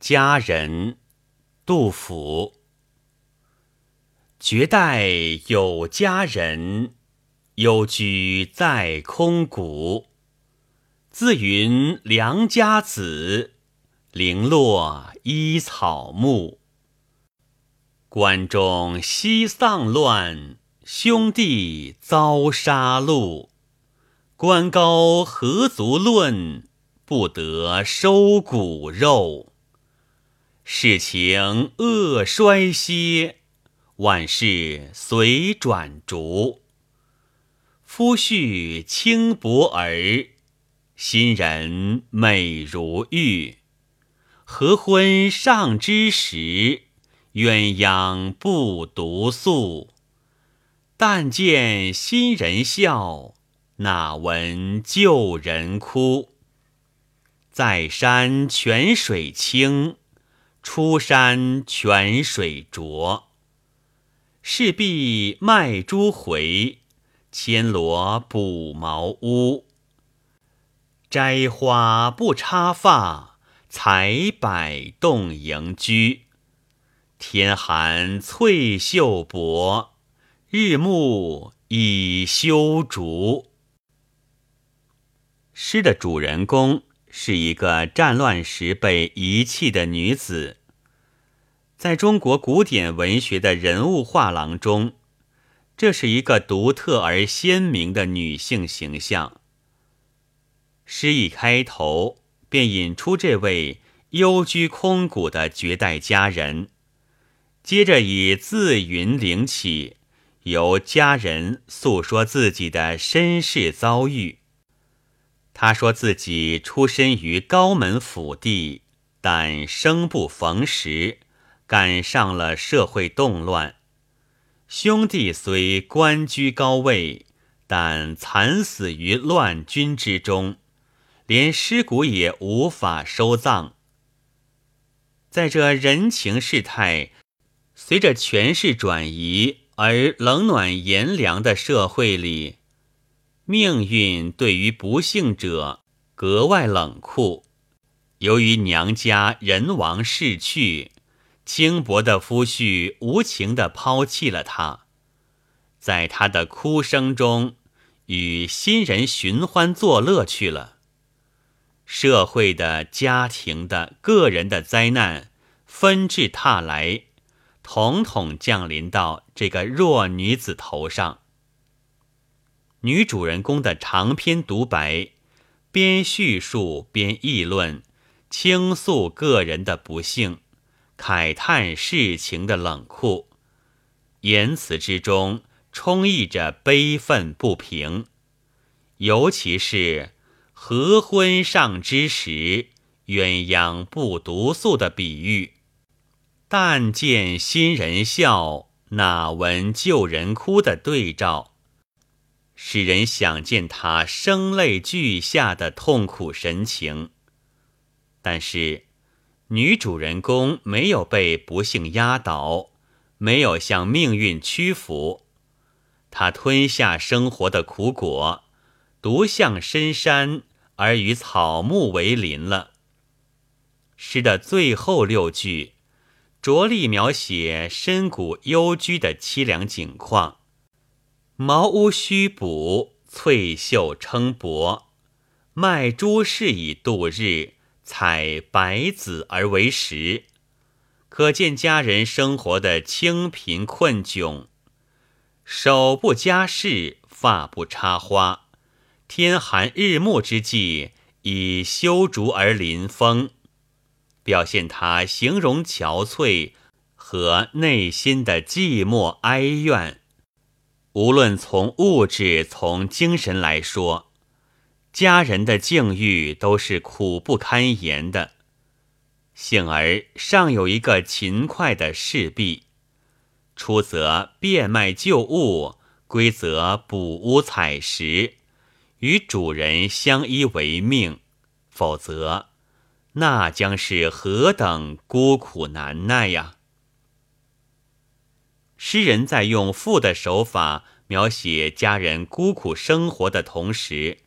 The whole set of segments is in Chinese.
佳人，杜甫。绝代有佳人，幽居在空谷。自云良家子，零落依草木。关中西丧乱，兄弟遭杀戮。官高何足论，不得收骨肉。世情恶衰歇。万事随转逐，夫婿轻薄儿，新人美如玉。合婚尚之时，鸳鸯不独宿。但见新人笑，哪闻旧人哭？在山泉水清，出山泉水浊。势必卖珠回，牵罗补茅屋。摘花不插发，采柏动营居。天寒翠袖薄，日暮已修竹。诗的主人公是一个战乱时被遗弃的女子。在中国古典文学的人物画廊中，这是一个独特而鲜明的女性形象。诗一开头便引出这位幽居空谷的绝代佳人，接着以自云领起，由佳人诉说自己的身世遭遇。他说自己出身于高门府第，但生不逢时。赶上了社会动乱，兄弟虽官居高位，但惨死于乱军之中，连尸骨也无法收葬。在这人情世态随着权势转移而冷暖炎凉的社会里，命运对于不幸者格外冷酷。由于娘家人亡逝去。轻薄的夫婿无情地抛弃了她，在她的哭声中，与新人寻欢作乐去了。社会的、家庭的、个人的灾难纷至沓来，统统降临到这个弱女子头上。女主人公的长篇独白，边叙述边议论，倾诉个人的不幸。慨叹世情的冷酷，言辞之中充溢着悲愤不平。尤其是“合婚上之时，鸳鸯不独宿”的比喻，“但见新人笑，哪闻旧人哭”的对照，使人想见他声泪俱下的痛苦神情。但是。女主人公没有被不幸压倒，没有向命运屈服，她吞下生活的苦果，独向深山而与草木为邻了。诗的最后六句，着力描写深谷幽居的凄凉景况：茅屋虚补，翠袖称薄，卖珠饰以度日。采白子而为食，可见家人生活的清贫困窘。手不加饰，发不插花，天寒日暮之际，以修竹而临风，表现他形容憔悴和内心的寂寞哀怨。无论从物质、从精神来说。家人的境遇都是苦不堪言的，幸而尚有一个勤快的侍婢，出则变卖旧物，归则补屋采石，与主人相依为命。否则，那将是何等孤苦难耐呀！诗人在用赋的手法描写家人孤苦生活的同时。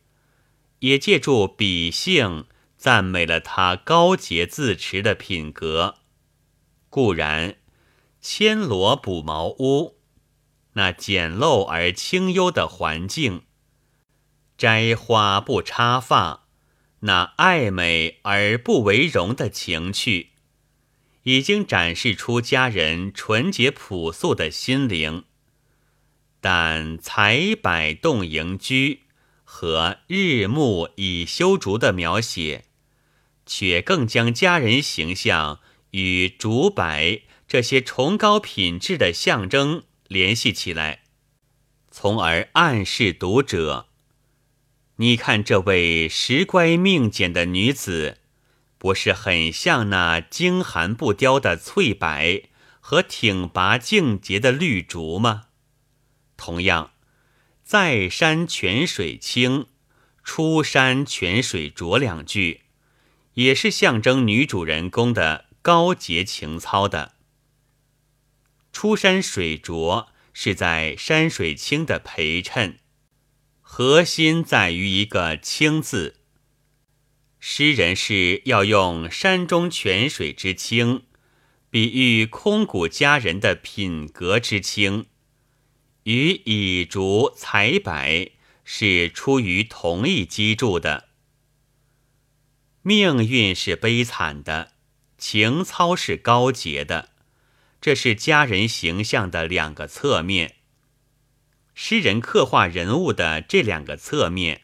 也借助笔性，赞美了他高洁自持的品格。固然，牵罗补茅屋，那简陋而清幽的环境；摘花不插发，那爱美而不为荣的情趣，已经展示出家人纯洁朴素的心灵。但采柏动营居和日暮以修竹的描写，却更将家人形象与竹柏这些崇高品质的象征联系起来，从而暗示读者：你看这位时乖命简的女子，不是很像那精寒不凋的翠柏和挺拔净洁的绿竹吗？同样，在山泉水清，出山泉水浊两句，也是象征女主人公的高洁情操的。出山水浊是在山水清的陪衬，核心在于一个“清”字。诗人是要用山中泉水之清，比喻空谷佳人的品格之清。与以竹采柏是出于同一基柱的。命运是悲惨的，情操是高洁的，这是佳人形象的两个侧面。诗人刻画人物的这两个侧面，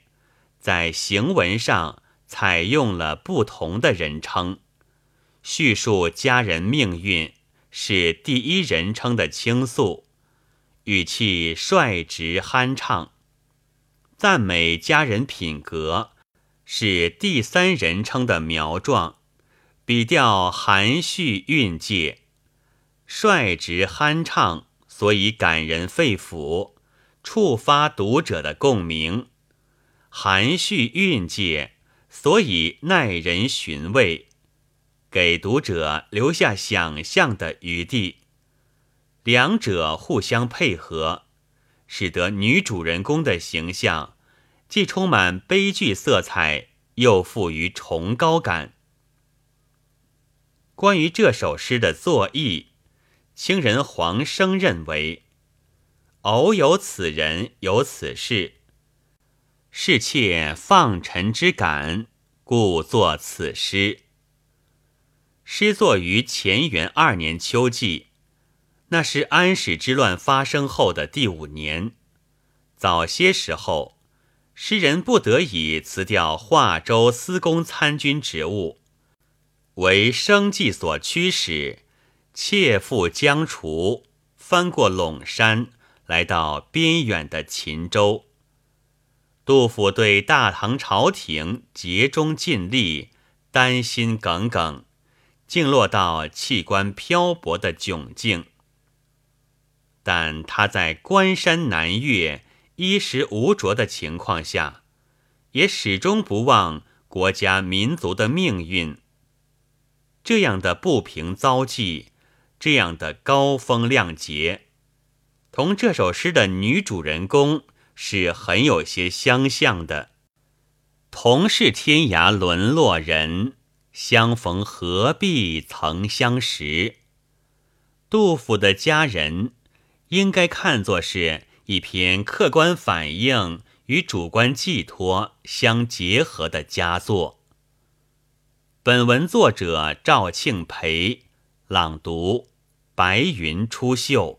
在行文上采用了不同的人称，叙述家人命运是第一人称的倾诉。语气率直酣畅，赞美家人品格是第三人称的描状，笔调含蓄蕴藉，率直酣畅，所以感人肺腑，触发读者的共鸣；含蓄蕴藉，所以耐人寻味，给读者留下想象的余地。两者互相配合，使得女主人公的形象既充满悲剧色彩，又富于崇高感。关于这首诗的作意，清人黄生认为：“偶有此人，有此事，是妾放尘之感，故作此诗。”诗作于乾元二年秋季。那是安史之乱发生后的第五年，早些时候，诗人不得已辞掉华州司功参军职务，为生计所驱使，切腹将除，翻过陇山，来到边远的秦州。杜甫对大唐朝廷竭忠尽力，担心耿耿，竟落到弃官漂泊的窘境。但他在关山难越、衣食无着的情况下，也始终不忘国家民族的命运。这样的不平遭际，这样的高风亮节，同这首诗的女主人公是很有些相像的。同是天涯沦落人，相逢何必曾相识。杜甫的佳人。应该看作是一篇客观反映与主观寄托相结合的佳作。本文作者赵庆培，朗读：白云出岫。